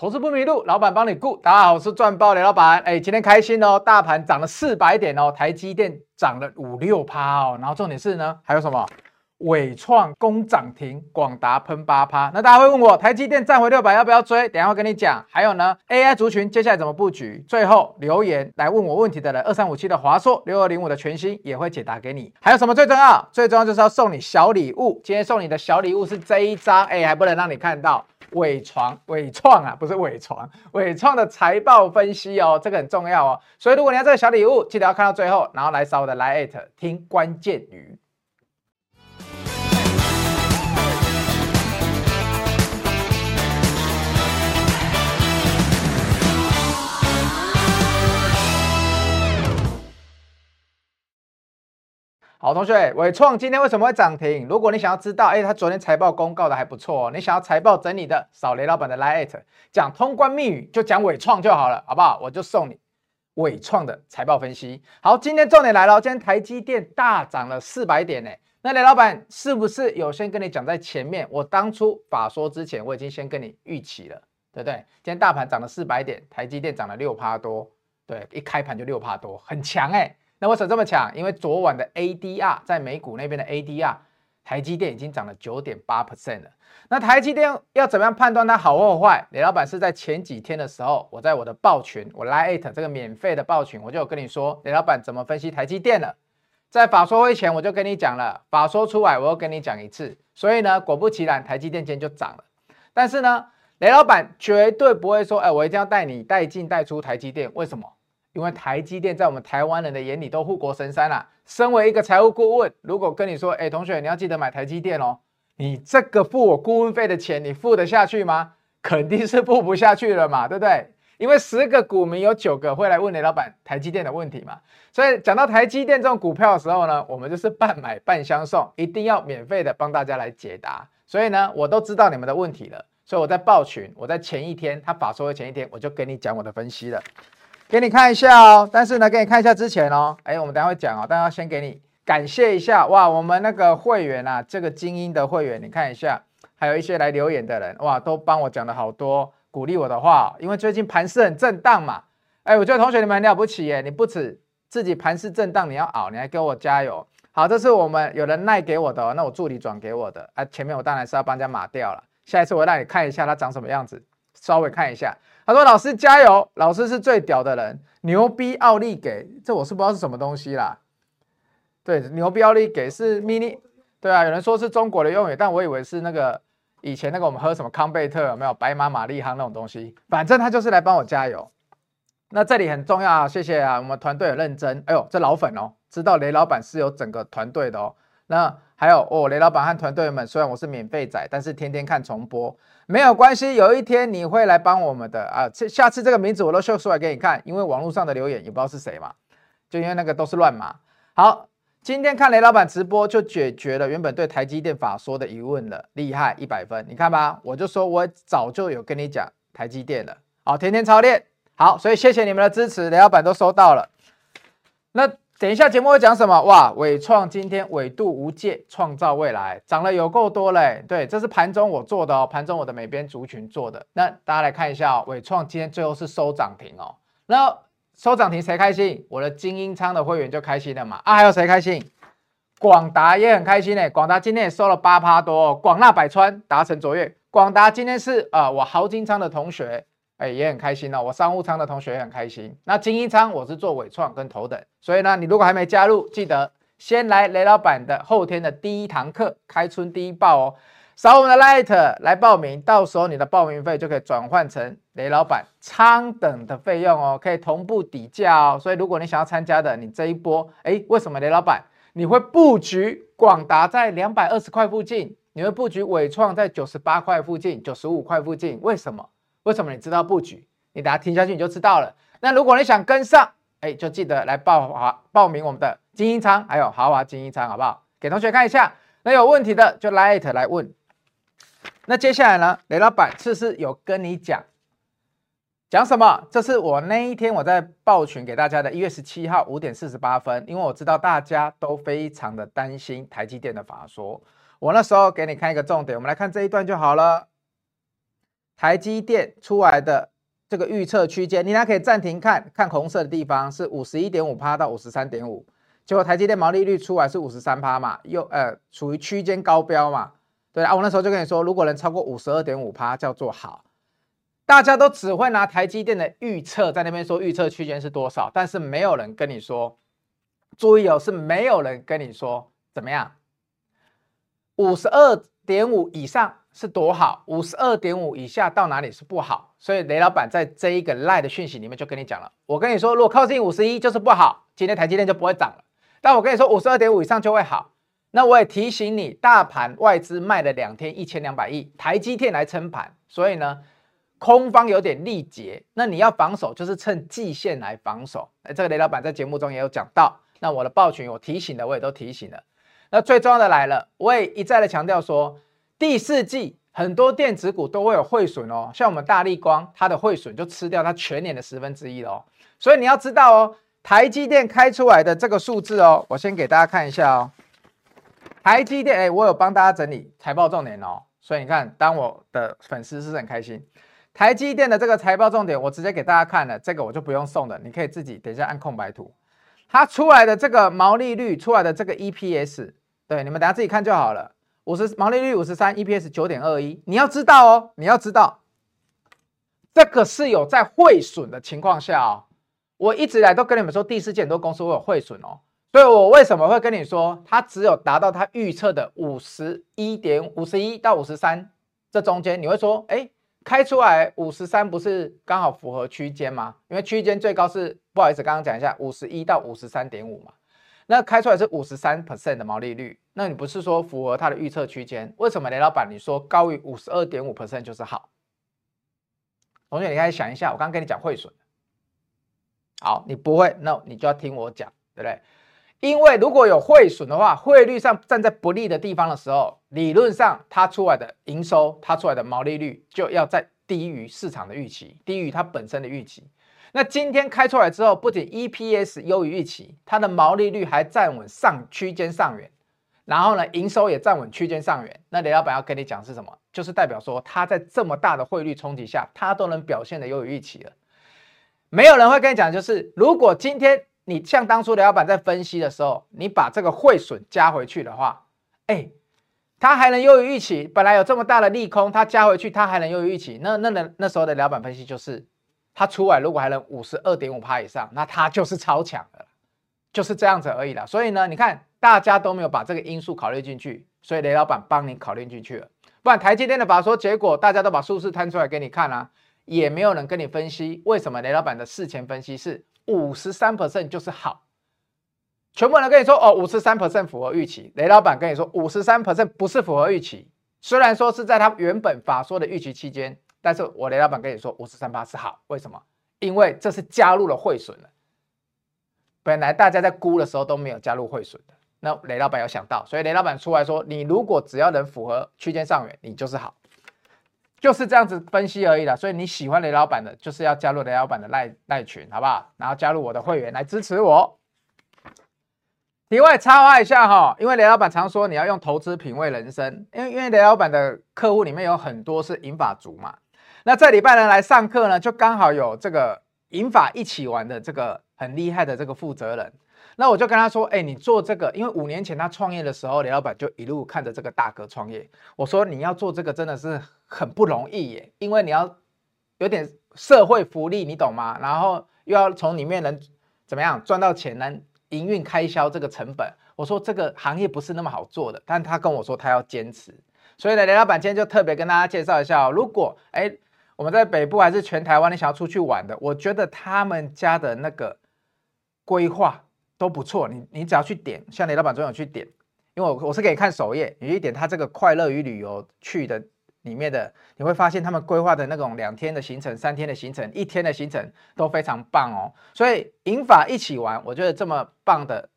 投资不迷路，老板帮你顾。大家好，我是赚爆雷老板。哎，今天开心哦，大盘涨了四百点哦，台积电涨了五六趴哦。然后重点是呢，还有什么？伟创攻涨停，广达喷八趴。那大家会问我，台积电站回六百要不要追？等一下会跟你讲。还有呢，AI 族群接下来怎么布局？最后留言来问我问题的人，二三五七的华硕，六二零五的全新也会解答给你。还有什么最重要？最重要就是要送你小礼物。今天送你的小礼物是这一张，哎，还不能让你看到。伟创，伟创啊，不是伟创，伟创的财报分析哦，这个很重要哦。所以如果你要这个小礼物，记得要看到最后，然后来扫我的 LINE@ 听关键语。好，同学，伟创今天为什么会涨停？如果你想要知道，哎，他昨天财报公告的还不错哦，你想要财报整理的，扫雷老板的 LINE@，讲通关密语就讲伟创就好了，好不好？我就送你伟创的财报分析。好，今天重点来了，今天台积电大涨了四百点呢。那雷老板是不是有先跟你讲在前面？我当初法说之前，我已经先跟你预期了，对不对？今天大盘涨了四百点，台积电涨了六趴多，对，一开盘就六趴多，很强哎。那为什么这么强？因为昨晚的 ADR 在美股那边的 ADR，台积电已经涨了九点八 percent 了。那台积电要怎么样判断它好或坏？雷老板是在前几天的时候，我在我的报群，我 LINE@ 这个免费的报群，我就有跟你说，雷老板怎么分析台积电了。在法说会前我就跟你讲了，法说出来我又跟你讲一次。所以呢，果不其然，台积电今天就涨了。但是呢，雷老板绝对不会说，哎，我一定要带你带进带出台积电，为什么？因为台积电在我们台湾人的眼里都护国神山啦、身为一个财务顾问，如果跟你说，哎，同学，你要记得买台积电哦，你这个付我顾问费的钱，你付得下去吗？肯定是付不下去了嘛，对不对？因为十个股民有九个会来问雷老板台积电的问题嘛。所以讲到台积电这种股票的时候呢，我们就是半买半相送，一定要免费的帮大家来解答。所以呢，我都知道你们的问题了，所以我在报群，我在前一天他法说的前一天，我就跟你讲我的分析了。给你看一下哦，但是呢，给你看一下之前哦，哎，我们等下会讲哦，但要先给你感谢一下哇，我们那个会员啊，这个精英的会员，你看一下，还有一些来留言的人哇，都帮我讲了好多鼓励我的话，因为最近盘势很震荡嘛，哎，我觉得同学你们很了不起耶，你不止自己盘势震荡你要熬，你还给我加油，好，这是我们有人赖给我的，那我助理转给我的，啊，前面我当然是要帮人家码掉了，下一次我让你看一下它长什么样子，稍微看一下。他说：“老师加油，老师是最屌的人，牛逼奥利给，这我是不知道是什么东西啦。对，牛逼奥利给是 mini，对啊，有人说是中国的用语，但我以为是那个以前那个我们喝什么康贝特有没有白马玛丽夯那种东西，反正他就是来帮我加油。那这里很重要啊，谢谢啊，我们团队很认真。哎呦，这老粉哦，知道雷老板是有整个团队的哦。那还有哦，雷老板和团队们，虽然我是免费仔，但是天天看重播。”没有关系，有一天你会来帮我们的啊！这下次这个名字我都秀出来给你看，因为网络上的留言也不知道是谁嘛，就因为那个都是乱码。好，今天看雷老板直播就解决了原本对台积电法说的疑问了，厉害一百分！你看吧，我就说我早就有跟你讲台积电了。好，天天操练，好，所以谢谢你们的支持，雷老板都收到了。那。等一下，节目会讲什么？哇，伟创今天纬度无界，创造未来，涨了有够多嘞。对，这是盘中我做的哦，盘中我的美编族群做的。那大家来看一下哦，伟创今天最后是收涨停哦。那收涨停谁开心？我的精英仓的会员就开心了嘛。啊，还有谁开心？广达也很开心嘞。广达今天也收了八趴多哦。广纳百川达成卓越。广达今天是啊、呃，我豪金仓的同学。哎，也很开心哦。我商务舱的同学也很开心。那精英舱我是做纬创跟头等，所以呢，你如果还没加入，记得先来雷老板的后天的第一堂课，开春第一报哦。扫我们的 Light 来报名，到时候你的报名费就可以转换成雷老板舱等的费用哦，可以同步抵价哦。所以如果你想要参加的，你这一波，哎，为什么雷老板你会布局广达在两百二十块附近，你会布局伟创在九十八块附近、九十五块附近？为什么？为什么你知道布局？你等下听下去你就知道了。那如果你想跟上，哎，就记得来报华报名我们的精英仓，还有豪华精英仓，好不好？给同学看一下。那有问题的就来 it 来问。那接下来呢？雷老板是不是有跟你讲讲什么？这是我那一天我在报群给大家的，一月十七号五点四十八分。因为我知道大家都非常的担心台积电的法说，我那时候给你看一个重点，我们来看这一段就好了。台积电出来的这个预测区间，你俩可以暂停看，看红色的地方是五十一点五趴到五十三点五，结果台积电毛利率出来是五十三趴嘛，又呃处于区间高标嘛，对啊，我那时候就跟你说，如果能超过五十二点五趴叫做好，大家都只会拿台积电的预测在那边说预测区间是多少，但是没有人跟你说，注意哦，是没有人跟你说怎么样，五十二点五以上。是多好，五十二点五以下到哪里是不好，所以雷老板在这一个 LINE 的讯息里面就跟你讲了。我跟你说，如果靠近五十一就是不好，今天台积电就不会涨了。但我跟你说，五十二点五以上就会好。那我也提醒你，大盘外资卖了两天一千两百亿，台积电来撑盘，所以呢，空方有点力竭。那你要防守，就是趁季线来防守。哎，这个雷老板在节目中也有讲到。那我的报群我提醒的，我也都提醒了。那最重要的来了，我也一再的强调说。第四季很多电子股都会有汇损哦，像我们大立光，它的汇损就吃掉它全年的十分之一了哦。所以你要知道哦，台积电开出来的这个数字哦，我先给大家看一下哦。台积电，哎，我有帮大家整理财报重点哦，所以你看，当我的粉丝是不是很开心？台积电的这个财报重点，我直接给大家看了，这个我就不用送的，你可以自己等一下按空白图。它出来的这个毛利率，出来的这个 EPS，对，你们等下自己看就好了。五十毛利率五十三，EPS 九点二一。你要知道哦，你要知道，这个是有在汇损的情况下哦。我一直来都跟你们说，第四季很多公司会有汇损哦。所以我为什么会跟你说，它只有达到它预测的五十一点五十一到五十三这中间，你会说，哎，开出来五十三不是刚好符合区间吗？因为区间最高是不好意思，刚刚讲一下，五十一到五十三点五嘛。那开出来是五十三 percent 的毛利率，那你不是说符合它的预测区间？为什么雷老板你说高于五十二点五 percent 就是好？同学，你可以想一下，我刚刚跟你讲汇损，好，你不会，那你就要听我讲，对不对？因为如果有汇损的话，汇率上站在不利的地方的时候，理论上它出来的营收，它出来的毛利率就要在低于市场的预期，低于它本身的预期。那今天开出来之后，不仅 EPS 优于预期，它的毛利率还站稳上区间上缘，然后呢，营收也站稳区间上缘。那雷老板要跟你讲是什么？就是代表说，它在这么大的汇率冲击下，它都能表现得优于预期了。没有人会跟你讲，就是如果今天你像当初雷老板在分析的时候，你把这个汇损加回去的话，哎，它还能优于预期。本来有这么大的利空，它加回去，它还能优于预期。那那那那时候的老板分析就是。它出来如果还能五十二点五趴以上，那它就是超强的，就是这样子而已啦。所以呢，你看大家都没有把这个因素考虑进去，所以雷老板帮你考虑进去了。不然台积电的法说结果，大家都把数字摊出来给你看啊，也没有人跟你分析为什么雷老板的事前分析是五十三 percent 就是好，全部人跟你说哦五十三 percent 符合预期，雷老板跟你说五十三 percent 不是符合预期，虽然说是在他原本法说的预期期间。但是我雷老板跟你说，五十三八是好，为什么？因为这是加入了汇损了。本来大家在估的时候都没有加入汇损的，那雷老板有想到，所以雷老板出来说，你如果只要能符合区间上缘，你就是好，就是这样子分析而已啦。所以你喜欢雷老板的，就是要加入雷老板的赖赖群，好不好？然后加入我的会员来支持我。题外插话一下哈，因为雷老板常说你要用投资品味人生，因为因为雷老板的客户里面有很多是银发族嘛。那这礼拜呢来上课呢，就刚好有这个银法一起玩的这个很厉害的这个负责人。那我就跟他说，哎，你做这个，因为五年前他创业的时候，雷老板就一路看着这个大哥创业。我说你要做这个真的是很不容易耶，因为你要有点社会福利，你懂吗？然后又要从里面能怎么样赚到钱，能营运开销这个成本。我说这个行业不是那么好做的，但他跟我说他要坚持。所以呢，雷老板今天就特别跟大家介绍一下哦，如果哎。我们在北部还是全台湾，你想要出去玩的，我觉得他们家的那个规划都不错。你你只要去点，像雷老板总有去点，因为我我是给你看首页，你去点他这个快乐与旅游去的里面的，你会发现他们规划的那种两天的行程、三天的行程、一天的行程都非常棒哦。所以银法一起玩，我觉得这么棒的。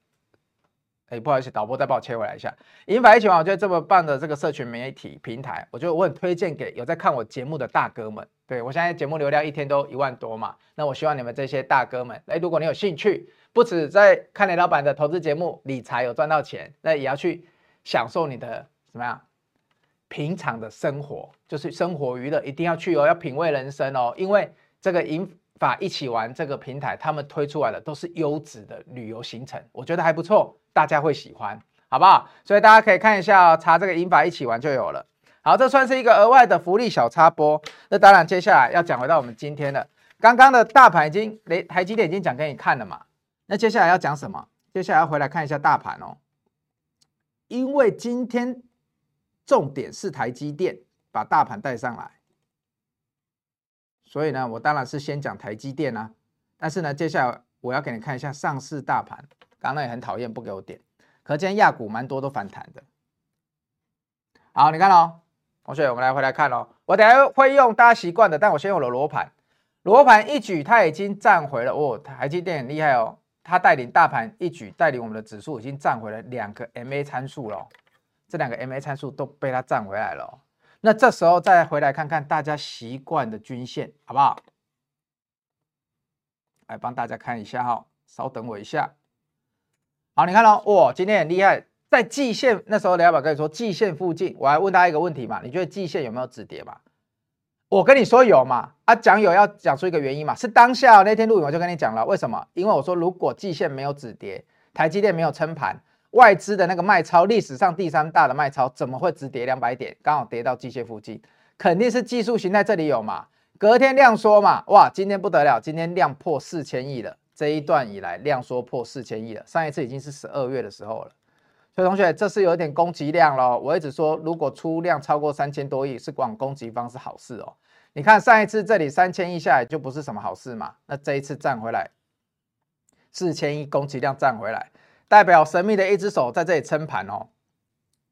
哎，不好意思，导播再帮我切回来一下。银法一起玩，我觉得这么棒的这个社群媒体平台，我觉得我很推荐给有在看我节目的大哥们。对，我现在节目流量一天都一万多嘛，那我希望你们这些大哥们，哎，如果你有兴趣，不止在看雷老板的投资节目理财有赚到钱，那也要去享受你的怎么样平常的生活，就是生活娱乐一定要去哦，要品味人生哦。因为这个银法一起玩这个平台，他们推出来的都是优质的旅游行程，我觉得还不错，大家会喜欢，好不好？所以大家可以看一下哦，查这个银法一起玩就有了。好，这算是一个额外的福利小插播。那当然，接下来要讲回到我们今天的，刚刚的大盘已经雷台积电已经讲给你看了嘛。那接下来要讲什么？接下来要回来看一下大盘哦，因为今天重点是台积电把大盘带上来，所以呢，我当然是先讲台积电啊。但是呢，接下来我要给你看一下上市大盘，刚刚也很讨厌不给我点，可今天亚股蛮多都反弹的。好，你看哦。同学，我们来回来看哦。我等下会用大家习惯的，但我先用了罗盘。罗盘一举，它已经站回了哦。台积电很厉害哦，它带领大盘一举，带领我们的指数已经站回了两个 MA 参数了。这两个 MA 参数都被它站回来了。那这时候再回来看看大家习惯的均线，好不好？来帮大家看一下哈、稍等我一下。好，你看哦，哇，今天很厉害。在季线那时候，雷老板跟你说，季线附近，我还问大家一个问题嘛？你觉得季线有没有止跌嘛？我跟你说有嘛？啊，讲有要讲出一个原因嘛？是当下那天录影我就跟你讲了，为什么？因为我说如果季线没有止跌，台积电没有撑盘，外资的那个卖超，历史上第三大的卖超，怎么会只跌两百点？刚好跌到季线附近，肯定是技术形态这里有嘛？隔天量缩嘛？哇，今天不得了，今天量破四千亿了，这一段以来量缩破四千亿了，上一次已经是十二月的时候了。所以同学，这是有点攻击量咯。我一直说，如果出量超过三千多亿，是往攻击方是好事哦。你看上一次这里三千亿下来就不是什么好事嘛。那这一次站回来，四千亿攻击量站回来，代表神秘的一只手在这里撑盘哦。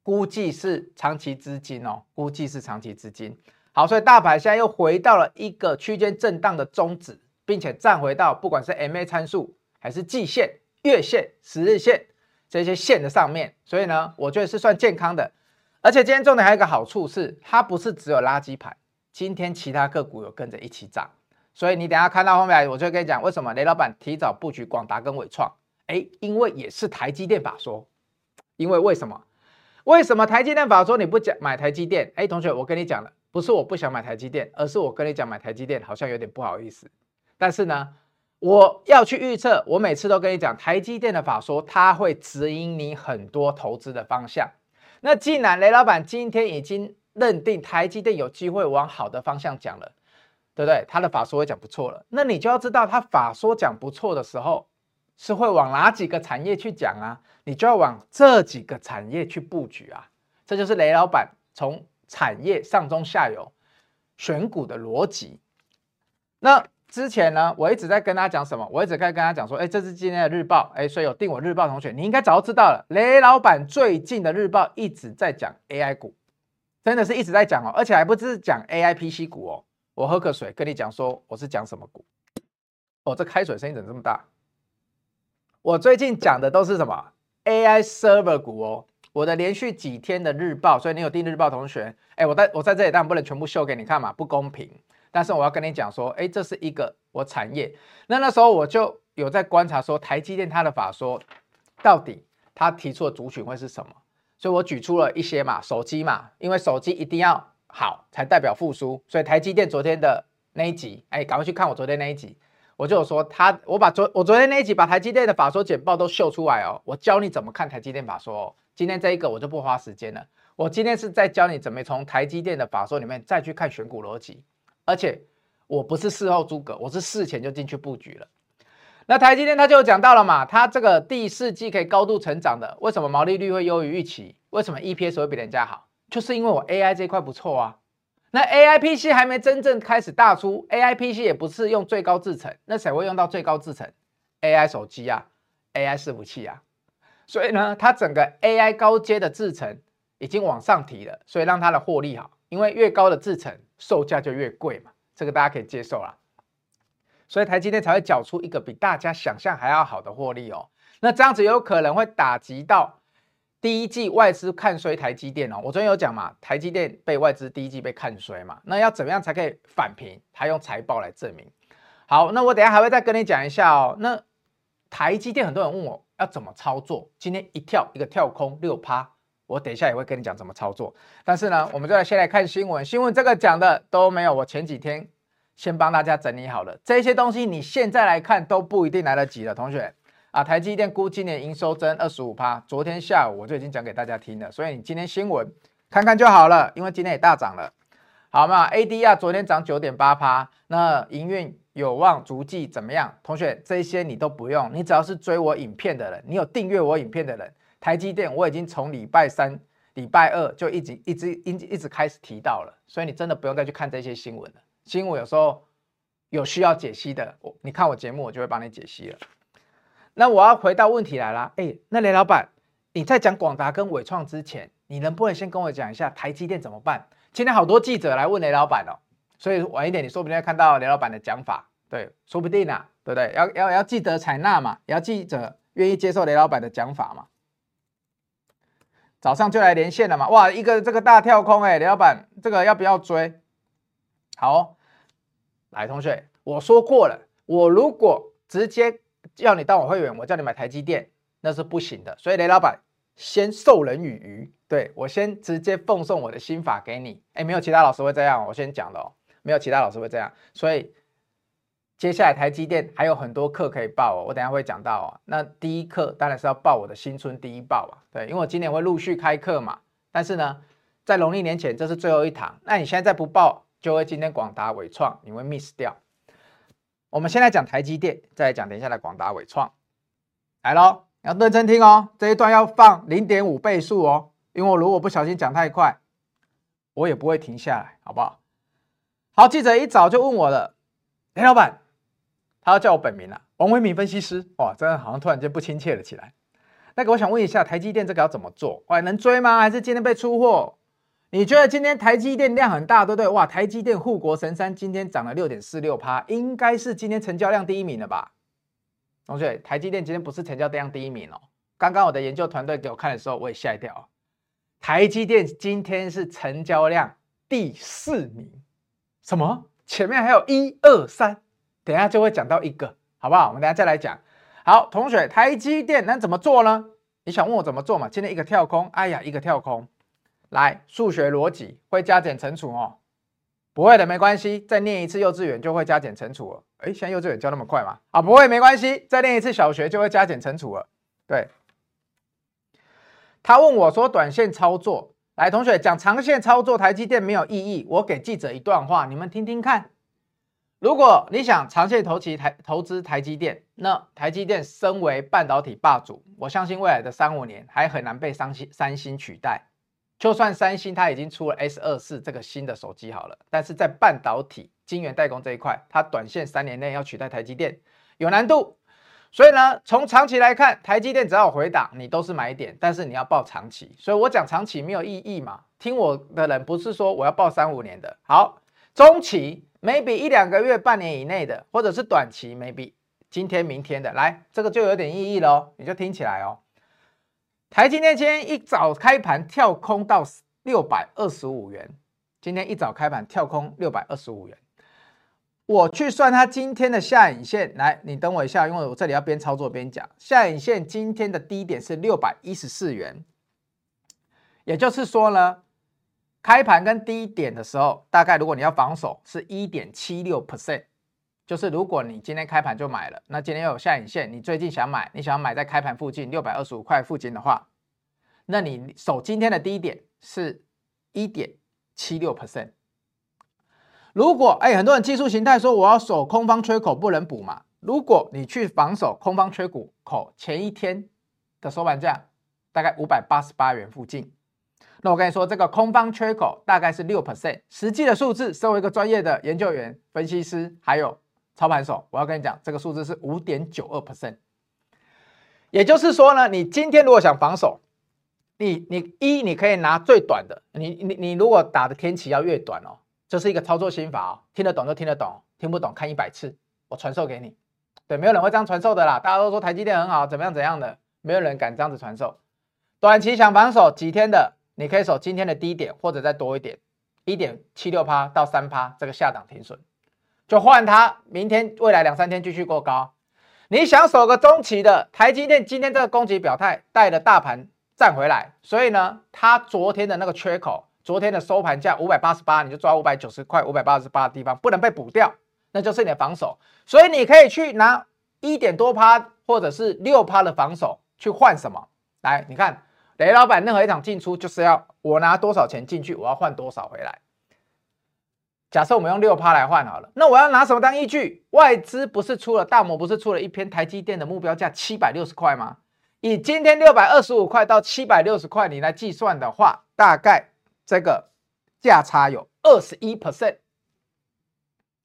估计是长期资金哦，估计是长期资金。好，所以大盘现在又回到了一个区间震荡的中值，并且站回到不管是 MA 参数还是季线、月线、十日线。这些线的上面，所以呢，我觉得是算健康的。而且今天重点还有一个好处是，它不是只有垃圾盘，今天其他个股有跟着一起涨。所以你等下看到后面，我就跟你讲为什么雷老板提早布局广达跟纬创。哎，因为也是台积电法说。因为为什么？为什么台积电法说你不讲买台积电？哎，同学，我跟你讲了，不是我不想买台积电，而是我跟你讲买台积电好像有点不好意思。但是呢。我要去预测，我每次都跟你讲，台积电的法说，它会指引你很多投资的方向。那既然雷老板今天已经认定台积电有机会往好的方向讲了，对不对？他的法说讲不错了，那你就要知道他法说讲不错的时候，是会往哪几个产业去讲啊？你就要往这几个产业去布局啊。这就是雷老板从产业上中下游选股的逻辑。那。之前呢，我一直在跟他讲什么？我一直在跟他讲说，哎，这是今天的日报，哎，所以有订我日报同学，你应该早就知道了。雷老板最近的日报一直在讲 AI 股，真的是一直在讲哦，而且还不是讲 AI PC 股哦。我喝个水，跟你讲说我是讲什么股？哦，这开水声音怎么这么大？我最近讲的都是什么 AI server 股哦。我的连续几天的日报，所以你有订日报同学，哎，我在我在这里当然不能全部秀给你看嘛，不公平。但是我要跟你讲说，哎，这是一个我产业。那那时候我就有在观察说，台积电它的法说到底它提出的族群会是什么？所以我举出了一些嘛，手机嘛，因为手机一定要好才代表复苏。所以台积电昨天的那一集，哎，赶快去看我昨天那一集，我就有说他，我把昨我昨天那一集把台积电的法说简报都秀出来哦，我教你怎么看台积电法说哦。今天这一个我就不花时间了，我今天是在教你怎么从台积电的法说里面再去看选股逻辑。而且我不是事后诸葛，我是事前就进去布局了。那台积电它就讲到了嘛，它这个第四季可以高度成长的，为什么毛利率会优于预期？为什么 EPS 会比人家好？就是因为我 AI 这一块不错啊。那 AI PC 还没真正开始大出，AI PC 也不是用最高制程，那谁会用到最高制程？AI 手机啊，AI 伺服器啊。所以呢，它整个 AI 高阶的制程已经往上提了，所以让它的获利好，因为越高的制程。售价就越贵嘛，这个大家可以接受啦，所以台积电才会缴出一个比大家想象还要好的获利哦。那这样子有可能会打击到第一季外资看衰台积电哦。我昨天有讲嘛，台积电被外资第一季被看衰嘛，那要怎么样才可以反平？他用财报来证明。好，那我等下还会再跟你讲一下哦。那台积电很多人问我要怎么操作，今天一跳一个跳空六趴，我等一下也会跟你讲怎么操作。但是呢，我们就来先来看新闻，新闻这个讲的都没有我前几天先帮大家整理好了这些东西，你现在来看都不一定来得及了，同学啊。台积电估今年营收增二十五趴，昨天下午我就已经讲给大家听了，所以你今天新闻看看就好了，因为今天也大涨了，好嘛？ADR 昨天涨九点八趴，那营运。有望逐季怎么样？同学，这些你都不用，你只要是追我影片的人，你有订阅我影片的人，台积电我已经从礼拜三、礼拜二就一直一直一直一直开始提到了，所以你真的不用再去看这些新闻了。新闻有时候有需要解析的，我你看我节目，我就会帮你解析了。那我要回到问题来了，哎，那雷老板，你在讲广达跟纬创之前，你能不能先跟我讲一下台积电怎么办？今天好多记者来问雷老板哦。所以晚一点，你说不定要看到雷老板的讲法，对，说不定啊，对不对？要要要记得采纳嘛，也要记者愿意接受雷老板的讲法嘛。早上就来连线了嘛，哇，一个这个大跳空，哎，雷老板，这个要不要追？好，来，同学，我说过了，我如果直接要你当我会员，我叫你买台积电，那是不行的。所以雷老板先授人以鱼，对，我先直接奉送我的心法给你，哎，没有其他老师会这样，我先讲了哦。没有其他老师会这样，所以接下来台积电还有很多课可以报哦，我等下会讲到哦。那第一课当然是要报我的新春第一报啊，对，因为我今年会陆续开课嘛。但是呢，在农历年前这是最后一堂，那你现在再不报，就会今天广达伟创你会 miss 掉。我们先来讲台积电，再来讲等一下的广达纬创。来喽，要认真听哦，这一段要放零点五倍速哦，因为我如果不小心讲太快，我也不会停下来，好不好？好，记者一早就问我了，林老板，他要叫我本名了，王维铭分析师。哇，真的好像突然间不亲切了起来。那个，我想问一下，台积电这个要怎么做？哇，能追吗？还是今天被出货？你觉得今天台积电量很大，对不对？哇，台积电护国神山今天涨了六点四六趴，应该是今天成交量第一名了吧？同学，台积电今天不是成交量第一名哦。刚刚我的研究团队给我看的时候，我也吓一跳。台积电今天是成交量第四名。什么？前面还有一二三，等一下就会讲到一个，好不好？我们等下再来讲。好，同学，台积电能怎么做呢？你想问我怎么做嘛？今天一个跳空，哎呀，一个跳空。来，数学逻辑会加减乘除哦。不会的没关系，再念一次幼稚园就会加减乘除了。哎，现在幼稚园教那么快吗？啊，不会没关系，再念一次小学就会加减乘除了。对。他问我说，短线操作。来，同学讲长线操作台积电没有意义。我给记者一段话，你们听听看。如果你想长线投期台投资台积电，那台积电身为半导体霸主，我相信未来的三五年还很难被三星三星取代。就算三星它已经出了 S 二四这个新的手机好了，但是在半导体晶圆代工这一块，它短线三年内要取代台积电有难度。所以呢，从长期来看，台积电只要回档，你都是买点，但是你要报长期。所以我讲长期没有意义嘛。听我的人不是说我要报三五年的，好，中期 maybe 一两个月、半年以内的，或者是短期 maybe 今天、明天的，来，这个就有点意义喽。你就听起来哦。台积电今天一早开盘跳空到六百二十五元，今天一早开盘跳空六百二十五元。我去算它今天的下影线，来，你等我一下，因为我这里要边操作边讲。下影线今天的低点是六百一十四元，也就是说呢，开盘跟低点的时候，大概如果你要防守是一点七六 percent，就是如果你今天开盘就买了，那今天又有下影线，你最近想买，你想要买在开盘附近六百二十五块附近的话，那你守今天的低点是一点七六 percent。如果哎，很多人技术形态说我要守空方缺口不能补嘛？如果你去防守空方缺股口，前一天的收盘价大概五百八十八元附近，那我跟你说，这个空方缺口大概是六 percent，实际的数字，身为一个专业的研究员、分析师还有操盘手，我要跟你讲，这个数字是五点九二 percent。也就是说呢，你今天如果想防守，你你一你可以拿最短的，你你你如果打的天期要越短哦。这是一个操作心法哦，听得懂就听得懂，听不懂看一百次，我传授给你。对，没有人会这样传授的啦。大家都说台积电很好，怎么样怎样的，没有人敢这样子传授。短期想防守几天的，你可以守今天的低点，或者再多一点，一点七六趴到三趴，这个下档停损，就换它。明天未来两三天继续过高。你想守个中期的台积电，今天这个攻击表态带了大盘站回来，所以呢，它昨天的那个缺口，昨天的收盘价五百八十八，你就抓五百九十块、五百八十八的地方，不能被补掉，那就是你的防守。所以你可以去拿一点多趴或者是六趴的防守去换什么？来，你看雷老板任何一场进出就是要我拿多少钱进去，我要换多少回来。假设我们用六趴来换好了，那我要拿什么当依据？外资不是出了大摩不是出了一篇台积电的目标价七百六十块吗？以今天六百二十五块到七百六十块，你来计算的话，大概这个价差有二十一 percent。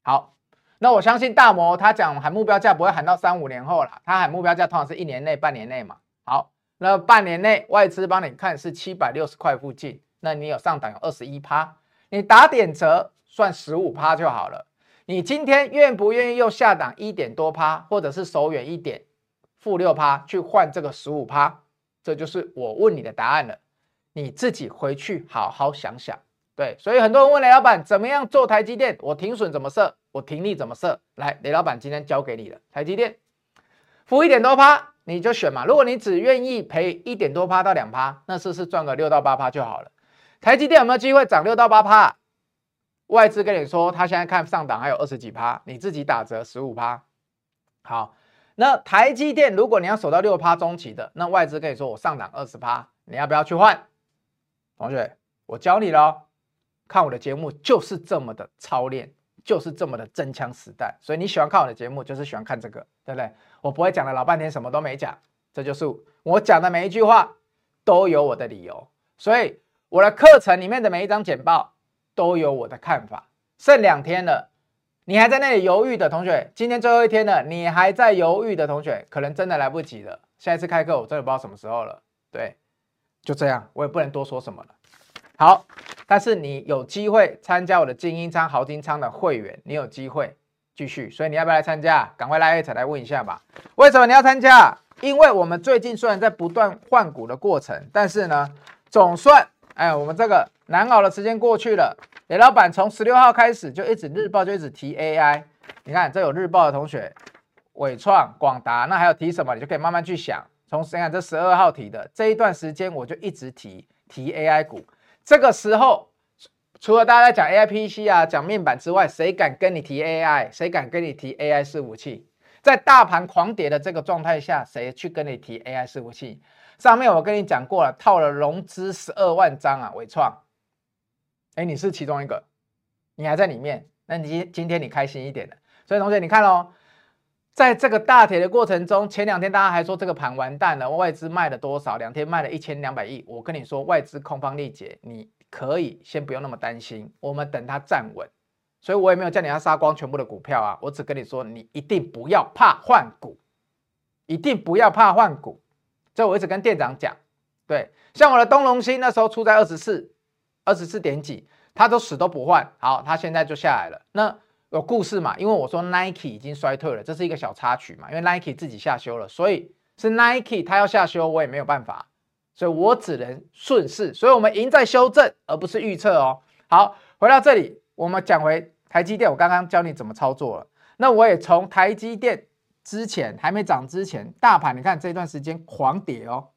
好，那我相信大摩他讲喊目标价不会喊到三五年后了，他喊目标价通常是一年内、半年内嘛。好，那半年内外资帮你看是七百六十块附近，那你有上档有二十一趴，你打点折。算十五趴就好了。你今天愿不愿意用下档一点多趴，或者是手远一点负六趴去换这个十五趴？这就是我问你的答案了。你自己回去好好想想。对，所以很多人问雷老板怎么样做台积电？我停损怎么设？我停利怎么设？来，雷老板今天教给你了。台积电负一点多趴，你就选嘛。如果你只愿意赔一点多趴到两趴，那是不是赚个六到八趴就好了？台积电有没有机会涨六到八趴？外资跟你说，他现在看上档还有二十几趴，你自己打折十五趴。好，那台积电如果你要守到六趴中期的，那外资跟你说我上档二十趴，你要不要去换？同学，我教你喽，看我的节目就是这么的操练，就是这么的真枪实弹。所以你喜欢看我的节目，就是喜欢看这个，对不对？我不会讲了老半天什么都没讲，这就是我讲的每一句话都有我的理由。所以我的课程里面的每一张简报。都有我的看法。剩两天了，你还在那里犹豫的同学，今天最后一天了，你还在犹豫的同学，可能真的来不及了。下一次开课，我真的不知道什么时候了。对，就这样，我也不能多说什么了。好，但是你有机会参加我的精英仓、豪金仓的会员，你有机会继续。所以你要不要来参加？赶快来一起来问一下吧。为什么你要参加？因为我们最近虽然在不断换股的过程，但是呢，总算。哎，我们这个难熬的时间过去了。雷老板从十六号开始就一直日报就一直提 AI。你看这有日报的同学，伟创、广达，那还有提什么？你就可以慢慢去想。从你看这十二号提的这一段时间，我就一直提提 AI 股。这个时候，除了大家在讲 AI PC 啊、讲面板之外，谁敢跟你提 AI？谁敢跟你提 AI 伺服器？在大盘狂跌的这个状态下，谁去跟你提 AI 伺服器？上面我跟你讲过了，套了融资十二万张啊，伟创，哎，你是其中一个，你还在里面，那你今天你开心一点了。所以同学你看哦，在这个大跌的过程中，前两天大家还说这个盘完蛋了，外资卖了多少？两天卖了一千两百亿。我跟你说，外资空方力竭，你可以先不用那么担心，我们等它站稳。所以我也没有叫你要杀光全部的股票啊，我只跟你说，你一定不要怕换股，一定不要怕换股。这我一直跟店长讲，对，像我的东隆兴那时候出在二十四，二十四点几，他都死都不换，好，他现在就下来了。那有故事嘛？因为我说 Nike 已经衰退了，这是一个小插曲嘛。因为 Nike 自己下修了，所以是 Nike 他要下修，我也没有办法，所以我只能顺势。所以我们赢在修正，而不是预测哦。好，回到这里，我们讲回台积电，我刚刚教你怎么操作了。那我也从台积电。之前还没涨之前，大盘你看这段时间狂跌哦。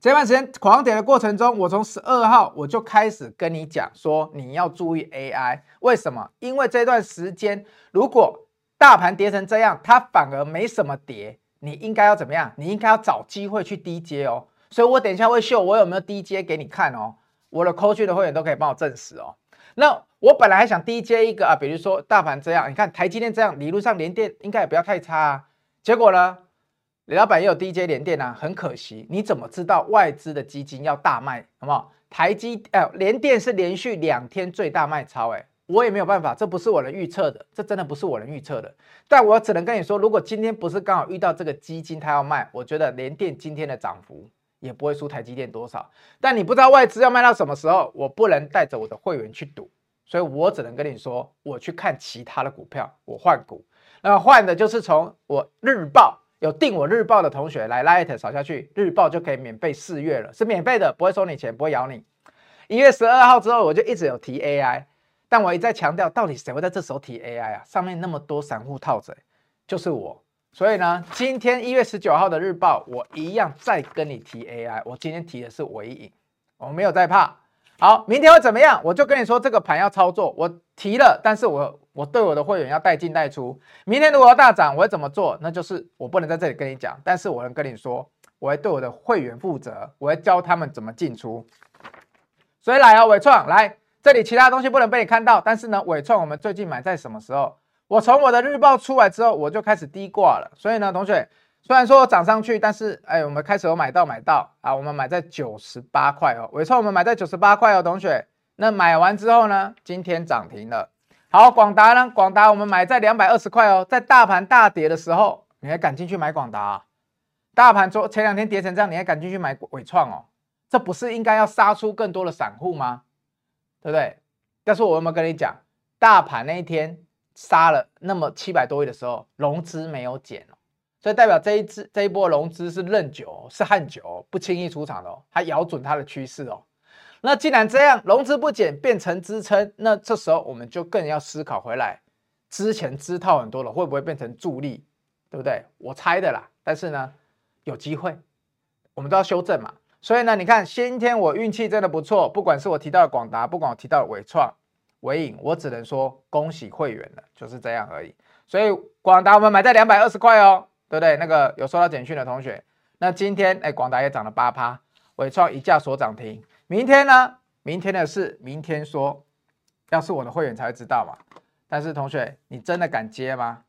这段时间狂跌的过程中，我从十二号我就开始跟你讲说，你要注意 AI。为什么？因为这段时间如果大盘跌成这样，它反而没什么跌，你应该要怎么样？你应该要找机会去低接哦。所以我等一下会秀我有没有低接给你看哦。我的扣去的会员都可以帮我证实哦。那我本来还想低接一个啊，比如说大盘这样，你看台积电这样，理论上联电应该也不要太差啊。结果呢，李老板也有 DJ 联电啊，很可惜。你怎么知道外资的基金要大卖，好不好？台积呃连电是连续两天最大卖超，哎，我也没有办法，这不是我能预测的，这真的不是我能预测的。但我只能跟你说，如果今天不是刚好遇到这个基金它要卖，我觉得连电今天的涨幅也不会输台积电多少。但你不知道外资要卖到什么时候，我不能带着我的会员去赌。所以我只能跟你说，我去看其他的股票，我换股。那换的就是从我日报有订我日报的同学来 Light 扫下去，日报就可以免费试阅了，是免费的，不会收你钱，不会咬你。一月十二号之后，我就一直有提 AI，但我一再强调，到底谁会在这时候提 AI 啊？上面那么多散户套着，就是我。所以呢，今天一月十九号的日报，我一样再跟你提 AI。我今天提的是纬颖，我没有在怕。好，明天会怎么样？我就跟你说，这个盘要操作，我提了，但是我我对我的会员要带进带出。明天如果要大涨，我会怎么做？那就是我不能在这里跟你讲，但是我能跟你说，我会对我的会员负责，我会教他们怎么进出。所以来啊，伟创来这里，其他东西不能被你看到，但是呢，伟创我们最近买在什么时候？我从我的日报出来之后，我就开始低挂了。所以呢，同学。虽然说涨上去，但是哎，我们开始有买到买到啊，我们买在九十八块哦，伟创我们买在九十八块哦，同学。那买完之后呢，今天涨停了。好，广达呢？广达我们买在两百二十块哦，在大盘大跌的时候，你还敢进去买广达？大盘昨前两天跌成这样，你还敢进去买伟创哦？这不是应该要杀出更多的散户吗？对不对？但是我有没有跟你讲，大盘那一天杀了那么七百多亿的时候，融资没有减哦。所以代表这一次这一波融资是认酒，是汉酒，不轻易出场的哦，它咬准它的趋势哦。那既然这样，融资不减变成支撑，那这时候我们就更要思考回来，之前支套很多了，会不会变成助力，对不对？我猜的啦。但是呢，有机会，我们都要修正嘛。所以呢，你看今天我运气真的不错，不管是我提到的广达，不管我提到的伟创、伟影，我只能说恭喜会员了，就是这样而已。所以广达我们买在两百二十块哦。对不对？那个有收到简讯的同学，那今天哎，广达也涨了八趴，伟创一价所涨停。明天呢？明天的事，明天说，要是我的会员才会知道嘛。但是同学，你真的敢接吗？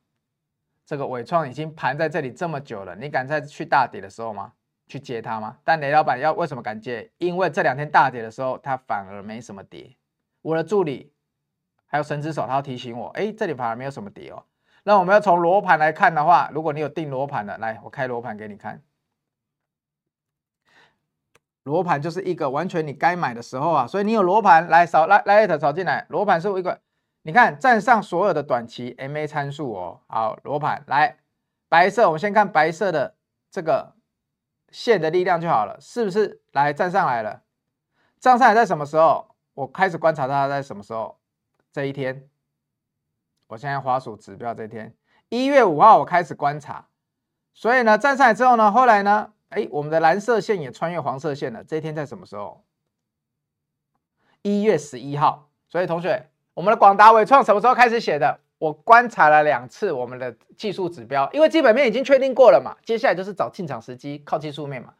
这个伟创已经盘在这里这么久了，你敢再去大跌的时候吗？去接它吗？但雷老板要为什么敢接？因为这两天大跌的时候，它反而没什么跌。我的助理还有神之手，他要提醒我，哎，这里反而没有什么跌哦。那我们要从罗盘来看的话，如果你有定罗盘的，来，我开罗盘给你看。罗盘就是一个完全你该买的时候啊，所以你有罗盘来扫来来扫进来，罗盘是一个，你看站上所有的短期 MA 参数哦。好，罗盘来白色，我们先看白色的这个线的力量就好了，是不是？来站上来了，站上来在什么时候？我开始观察它在什么时候？这一天。我现在滑鼠指标这一天，一月五号我开始观察，所以呢站上来之后呢，后来呢，哎，我们的蓝色线也穿越黄色线了。这一天在什么时候？一月十一号。所以同学，我们的广达、伟创什么时候开始写的？我观察了两次我们的技术指标，因为基本面已经确定过了嘛，接下来就是找进场时机，靠技术面嘛。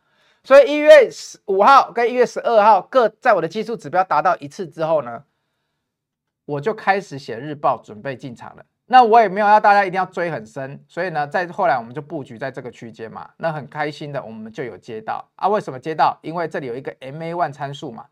所以一月十五号跟一月十二号各在我的技术指标达到一次之后呢，我就开始写日报，准备进场了。那我也没有要大家一定要追很深，所以呢，在后来我们就布局在这个区间嘛。那很开心的，我们就有接到啊。为什么接到？因为这里有一个 MA one 参数嘛，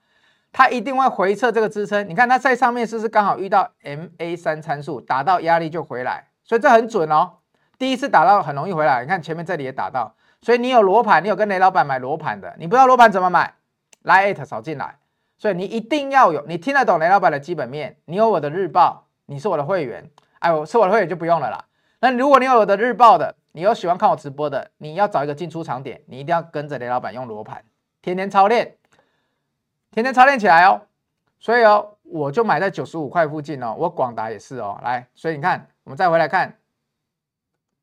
它一定会回测这个支撑。你看它在上面是不是刚好遇到 MA 三参数，打到压力就回来，所以这很准哦。第一次打到很容易回来，你看前面这里也打到，所以你有罗盘，你有跟雷老板买罗盘的，你不知道罗盘怎么买，来 at 扫进来。所以你一定要有，你听得懂雷老板的基本面，你有我的日报，你是我的会员，哎，我是我的会员就不用了啦。那如果你有我的日报的，你有喜欢看我直播的，你要找一个进出场点，你一定要跟着雷老板用罗盘，天天操练，天天操练起来哦。所以哦，我就买在九十五块附近哦，我广达也是哦。来，所以你看，我们再回来看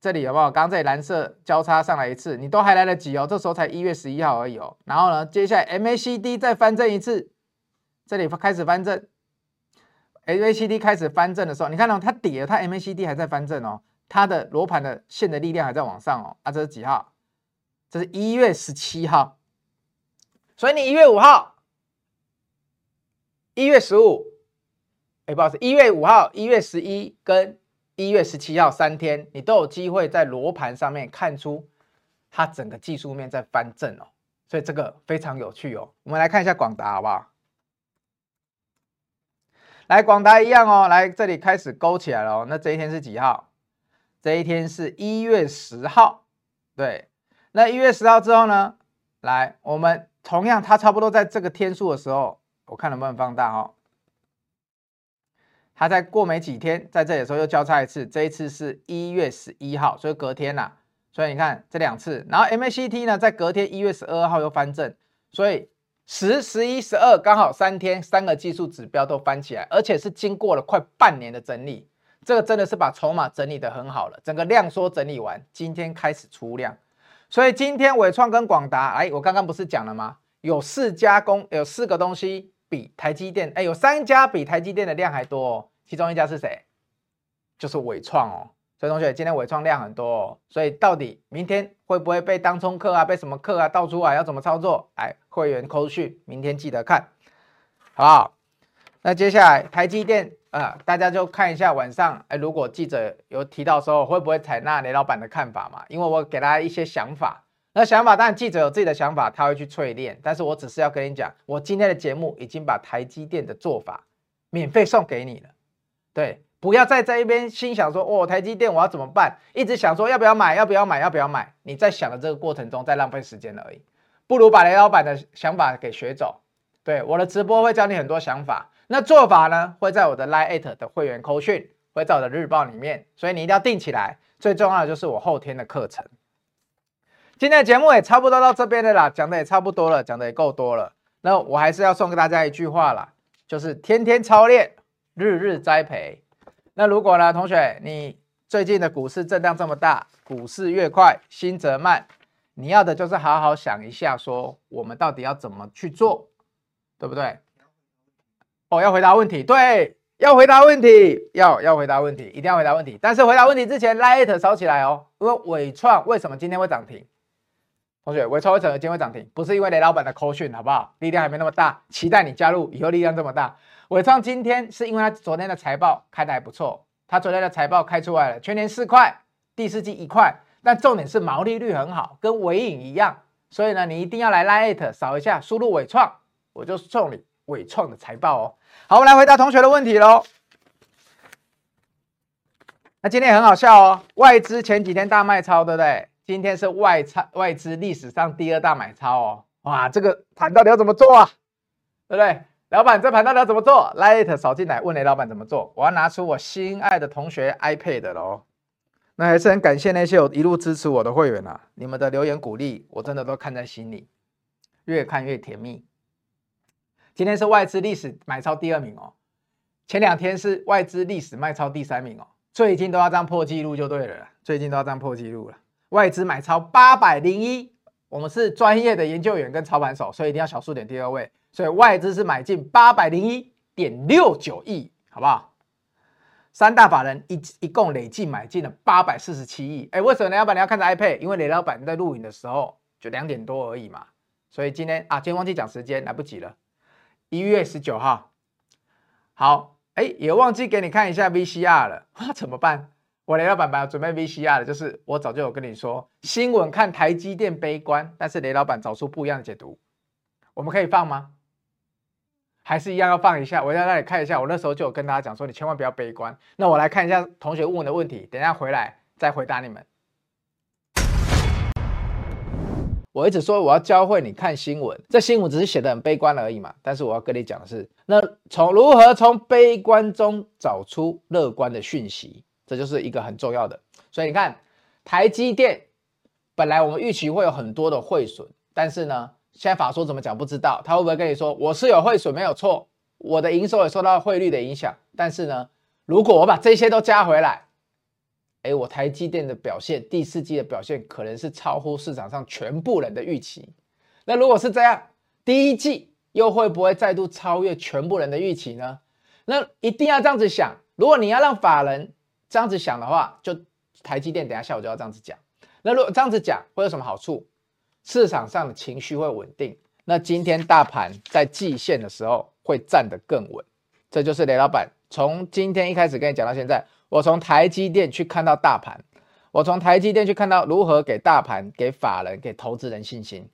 这里有没有？刚刚这里蓝色交叉上来一次，你都还来得及哦。这时候才一月十一号而已哦。然后呢，接下来 MACD 再翻正一次。这里开始翻正，MACD 开始翻正的时候，你看到它跌了，它 MACD 还在翻正哦，它的罗盘的线的力量还在往上哦。啊，这是几号？这是一月十七号，所以你一月五号、一月十五，哎，不好意思，一月五号、一月十一跟一月十七号三天，你都有机会在罗盘上面看出它整个技术面在翻正哦，所以这个非常有趣哦。我们来看一下广达好不好？来广达一样哦，来这里开始勾起来了哦。那这一天是几号？这一天是一月十号。对，那一月十号之后呢？来，我们同样，它差不多在这个天数的时候，我看能不能放大哦。它在过没几天，在这里的时候又交叉一次，这一次是一月十一号，所以隔天呐、所以你看这两次，然后 MACD 呢，在隔天一月十二号又翻正，所以。十、十一、十二，刚好三天，三个技术指标都翻起来，而且是经过了快半年的整理，这个真的是把筹码整理得很好了，整个量缩整理完，今天开始出量，所以今天伟创跟广达，哎，我刚刚不是讲了吗？有四家公，有四个东西比台积电，哎，有三家比台积电的量还多哦，其中一家是谁？就是伟创哦。所以同学，今天伟创量很多哦，所以到底明天会不会被当冲客啊，被什么客啊倒出来，要怎么操作？哎，会员扣讯，明天记得看，好不好？那接下来台积电啊、大家就看一下晚上，哎，如果记者有提到时候，会不会采纳雷老板的看法嘛？因为我给大家一些想法，那想法当然记者有自己的想法，他会去淬炼，但是我只是要跟你讲，我今天的节目已经把台积电的做法免费送给你了，对，不要再在一边心想说，哦，台积电我要怎么办？一直想说要不要买，要不要买，要不要买？你在想的这个过程中在浪费时间而已，不如把雷老板的想法给学走。对，我的直播会教你很多想法。那做法呢，会在我的 Line@ 的会员扣讯，会在我的日报里面，所以你一定要定起来。最重要的就是我后天的课程。今天的节目也差不多到这边的啦，讲的也差不多了，讲的也够多了。那我还是要送给大家一句话啦，就是天天操练，日日栽培。那如果呢，同学，你最近的股市震荡这么大，股市越快，心则慢，你要的就是好好想一下，说我们到底要怎么去做，对不对？哦，要回答问题，对，要回答问题，要要回答问题，一定要回答问题。但是回答问题之前，Light 扫起来哦。因为纬创为什么今天会涨停？同学，纬创为什么今天会涨停？不是因为雷老板的口讯，好不好？力量还没那么大，期待你加入，以后力量这么大。纬创今天是因为他昨天的财报开得还不错，他昨天的财报开出来了，全年四块，第四季一块，但重点是毛利率很好，跟纬颖一样。所以呢，你一定要来 Light 扫一下，输入纬创，我就送你。纬创的财报哦，好，我们来回答同学的问题喽。那今天也很好笑哦，外资前几天大卖超，对不对？今天是外差外资历史上第二大买超哦，哇，这个盘到底要怎么做啊？对不对？老板，这盘到底要怎么做？，Light 扫进来，问雷老板怎么做？我要拿出我心爱的同学 iPad 喽。那还是很感谢那些有一路支持我的会员啊，你们的留言鼓励，我真的都看在心里，越看越甜蜜。今天是外资历史买超第二名哦，前两天是外资历史卖超第三名哦，最近都要这样破纪录就对了，最近都要这样破纪录了。外资买超八百零一，我们是专业的研究员跟操盘手，所以一定要小数点第二位，所以外资是买进八百零一点六九亿，好不好？三大法人一一共累计买进了八百四十七亿，哎，为什么雷老板你要看着 iPad？因为雷老板在录影的时候就两点多而已嘛，所以今天啊，今天忘记讲时间，来不及了。一月十九号，好，哎，也忘记给你看一下 VCR 了，那怎么办？我雷老板本来准备 VCR 的，就是我早就有跟你说，新闻看台积电悲观，但是雷老板找出不一样的解读，我们可以放吗？还是一样要放一下？我在那里看一下，我那时候就有跟大家讲说，你千万不要悲观。那我来看一下同学问的问题，等一下回来再回答你们。我一直说我要教会你看新闻，这新闻只是写得很悲观而已嘛。但是我要跟你讲的是，那从如何从悲观中找出乐观的讯息，这就是一个很重要的。所以你看，台积电本来我们预期会有很多的汇损，但是呢，现在法说怎么讲不知道，他会不会跟你说我是有汇损没有错，我的营收也受到汇率的影响，但是呢，如果我把这些都加回来。哎，我台积电的表现，第四季的表现可能是超乎市场上全部人的预期。那如果是这样，第一季又会不会再度超越全部人的预期呢？那一定要这样子想。如果你要让法人这样子想的话，就台积电等下下午就要这样子讲。那如果这样子讲会有什么好处？市场上的情绪会稳定。那今天大盘在季线的时候会站得更稳。这就是雷老板从今天一开始跟你讲到现在。我从台积电去看到大盘，我从台积电去看到如何给大盘、给法人、给投资人信心。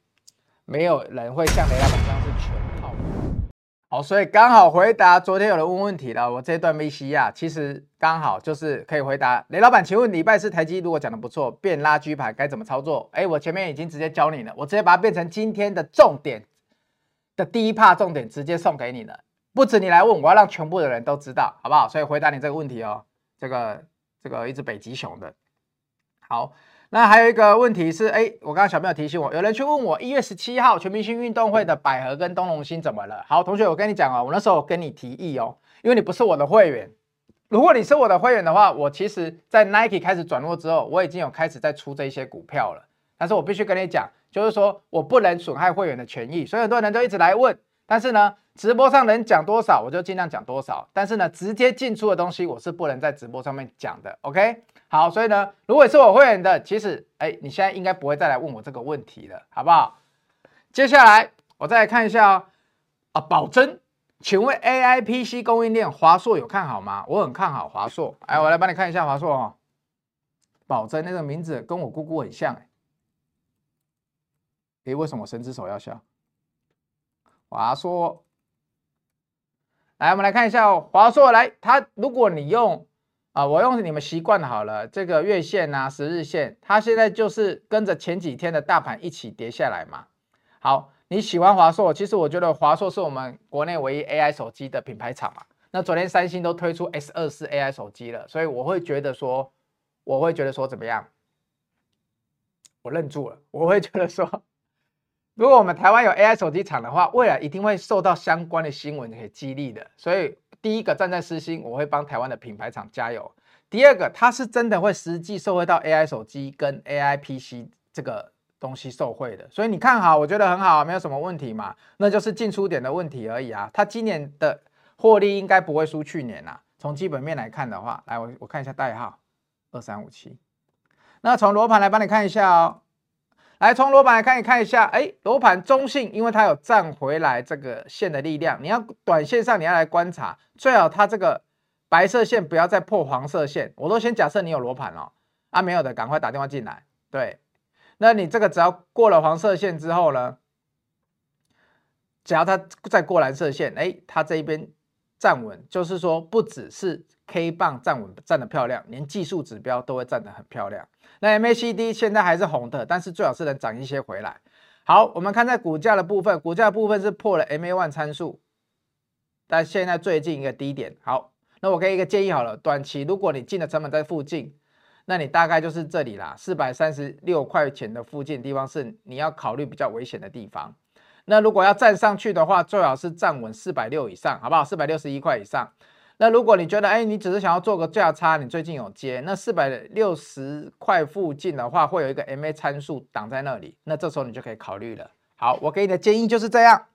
没有人会像雷老板这样是全。好，所以刚好回答昨天有人问问题了。我这段 VCR，其实刚好就是可以回答雷老板。请问礼拜四台积如果讲的不错，变拉锯盘该怎么操作？哎，我前面已经直接教你了，我直接把它变成今天的重点的第一帕重点，直接送给你了。不止你来问，我要让全部的人都知道，好不好？所以回答你这个问题哦。这个这个一只北极熊的，好，那还有一个问题是，哎，我刚刚小朋友提醒我，有人去问我一月十七号全明星运动会的百合跟东隆星怎么了？好，同学，我跟你讲哦，我那时候跟你提议哦，因为你不是我的会员，如果你是我的会员的话，我其实在 Nike 开始转弱之后，我已经有开始在出这些股票了。但是我必须跟你讲，就是说我不能损害会员的权益，所以很多人都一直来问。但是呢，直播上能讲多少，我就尽量讲多少。但是呢，直接进出的东西，我是不能在直播上面讲的。OK，好，所以呢，如果是我会员的，其实，哎，你现在应该不会再来问我这个问题了，好不好？接下来我再来看一下哦，啊，宝珍。请问 AI PC 供应链华硕有看好吗？我很看好华硕。哎，我来帮你看一下华硕哦。宝珍那个名字跟我姑姑很像哎。诶，为什么神之手要笑？华硕。来，我们来看一下哦。华硕来，它如果你用啊，我用你们习惯好了这个月线啊、十日线，它现在就是跟着前几天的大盘一起跌下来嘛。好。你喜欢华硕？其实我觉得华硕是我们国内唯一 AI 手机的品牌厂嘛。那昨天三星都推出 S 二四 AI 手机了，所以我会觉得说，我会觉得说怎么样？我愣住了。我会觉得说，如果我们台湾有 AI 手机厂的话，未来一定会受到相关的新闻给激励的。所以第一个站在私心，我会帮台湾的品牌厂加油。第二个，它是真的会实际受惠到 AI 手机跟 AI PC 这个。东西受惠的，所以你看好，我觉得很好，没有什么问题嘛，那就是进出点的问题而已啊。它今年的获利应该不会输去年呐、啊。从基本面来看的话，来我我看一下代号二三五七。那从罗盘来帮你看一下哦，来从罗盘来看一看一下，哎，罗盘中性，因为它有站回来这个线的力量。你要短线上你要来观察，最好它这个白色线不要再破黄色线。我都先假设你有罗盘哦，啊没有的赶快打电话进来，对。那你这个只要过了黄色线之后呢，只要它再过蓝色线，哎，它这一边站稳，就是说不只是 K 棒站稳站得漂亮，连技术指标都会站得很漂亮。那 MACD 现在还是红的，但是最好是能涨一些回来。好，我们看在股价的部分，股价部分是破了 MA one 参数，但现在最近一个低点。好，那我给一个建议好了，短期如果你进的成本在附近。那你大概就是这里啦，四百三十六块钱的附近地方是你要考虑比较危险的地方。那如果要站上去的话，最好是站稳四百六以上，好不好？四百六十一块以上。那如果你觉得，哎，你只是想要做个价差，你最近有接，那四百六十块附近的话，会有一个 MA 参数挡在那里，那这时候你就可以考虑了。好，我给你的建议就是这样。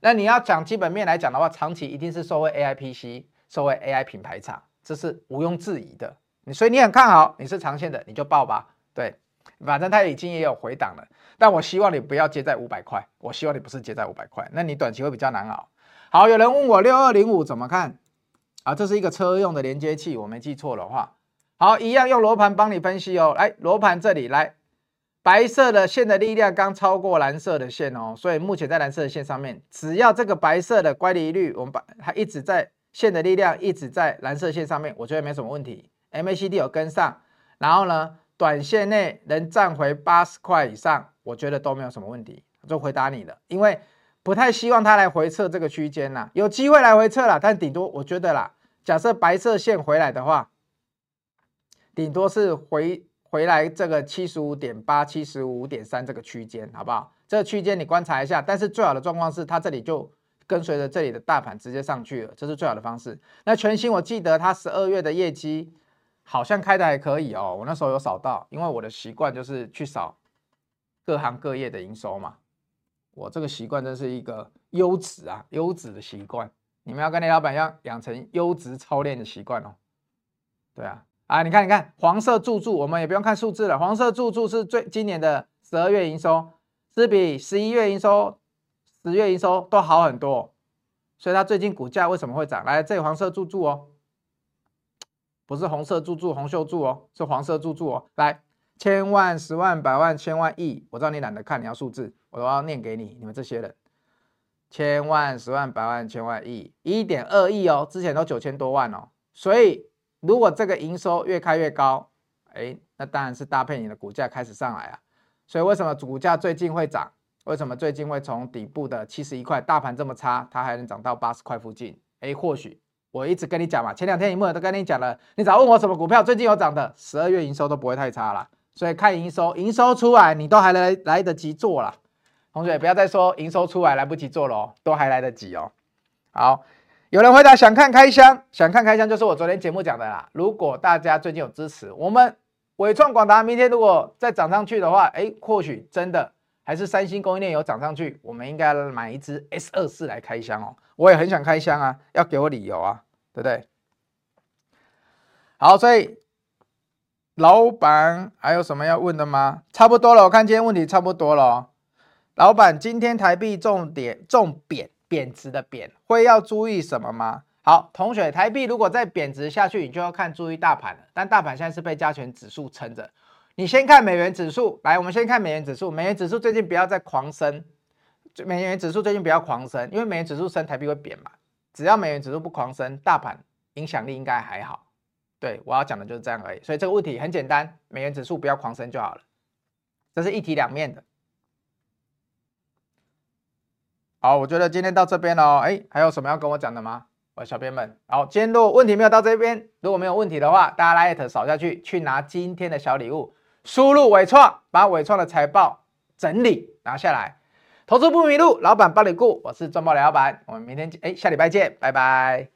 那你要讲基本面来讲的话，长期一定是受惠 AI PC，受惠 AI 品牌厂，这是毋庸置疑的。你所以你很看好，你是长线的，你就报吧。对，反正它已经也有回档了。但我希望你不要接在五百块，我希望你不是接在五百块，那你短期会比较难熬。好，有人问我六二零五怎么看啊？这是一个车用的连接器，我没记错的话。好，一样用罗盘帮你分析哦。来，罗盘这里来，白色的线的力量刚超过蓝色的线哦，所以目前在蓝色的线上面，只要这个白色的乖离率，我们把它一直在线的力量一直在蓝色线上面，我觉得没什么问题。MACD 有跟上，然后呢，短线内能站回八十块以上，我觉得都没有什么问题。就回答你了，因为不太希望它来回测这个区间呐，有机会来回测了，但顶多我觉得啦，假设白色线回来的话，顶多是回回来这个七十五点八、七十五点三这个区间，好不好？这个区间你观察一下，但是最好的状况是它这里就跟随着这里的大盘直接上去了，这是最好的方式。那全新我记得它十二月的业绩。好像开的还可以哦，我那时候有扫到，因为我的习惯就是去扫各行各业的营收嘛。我这个习惯真是一个优质啊，优质的习惯。你们要跟雷老板一样养成优质操练的习惯哦。对啊，啊，你看，你看，黄色柱柱，我们也不用看数字了。黄色柱柱是最今年的十二月营收，是比十一月营收、十月营收都好很多，所以它最近股价为什么会涨？来，这黄色柱柱哦。不是红色柱柱、红袖柱哦，是黄色柱柱哦。来，千万、十万、百万、千万、亿，我知道你懒得看，你要数字，我都要念给你。你们这些人，千万、十万、百万、千万、亿，一点二亿哦，之前都九千多万哦。所以，如果这个营收越开越高，哎，那当然是搭配你的股价开始上来啊。所以，为什么股价最近会涨？为什么最近会从底部的七十一块，大盘这么差，它还能涨到八十块附近？哎，或许。我一直跟你讲嘛，前两天一幕都跟你讲了，你只要问我什么股票最近有涨的，十二月营收都不会太差了，所以看营收，营收出来你都还来来得及做了，同学不要再说营收出来来不及做了哦，都还来得及哦。好，有人回答想看开箱，想看开箱就是我昨天节目讲的啦。如果大家最近有支持我们伟创广达，明天如果再涨上去的话，哎，或许真的还是三星供应链有涨上去，我们应该买一支 S 二四来开箱哦。我也很想开箱啊，要给我理由啊，对不对？好，所以老板还有什么要问的吗？差不多了，我看今天问题差不多了。老板，今天台币重点重贬。贬值的贬会要注意什么吗？好，同学，台币如果再贬值下去，你就要看注意大盘了。但大盘现在是被加权指数撑着，你先看美元指数。来，我们先看美元指数。美元指数最近不要再狂升，美元指数最近不要狂升，因为美元指数升，台币会贬嘛。只要美元指数不狂升，大盘影响力应该还好。对，我要讲的就是这样而已。所以这个问题很简单，美元指数不要狂升就好了。这是一体两面的。好，我觉得今天到这边了。哎，还有什么要跟我讲的吗？我小编们，好，今天如果问题没有到这边，如果没有问题的话，大家来艾特扫下去，去拿今天的小礼物，输入伟创，把伟创的财报整理拿下来，投资不迷路，老板帮你顾，我是赚爆的老板，我们明天哎下礼拜见，拜拜。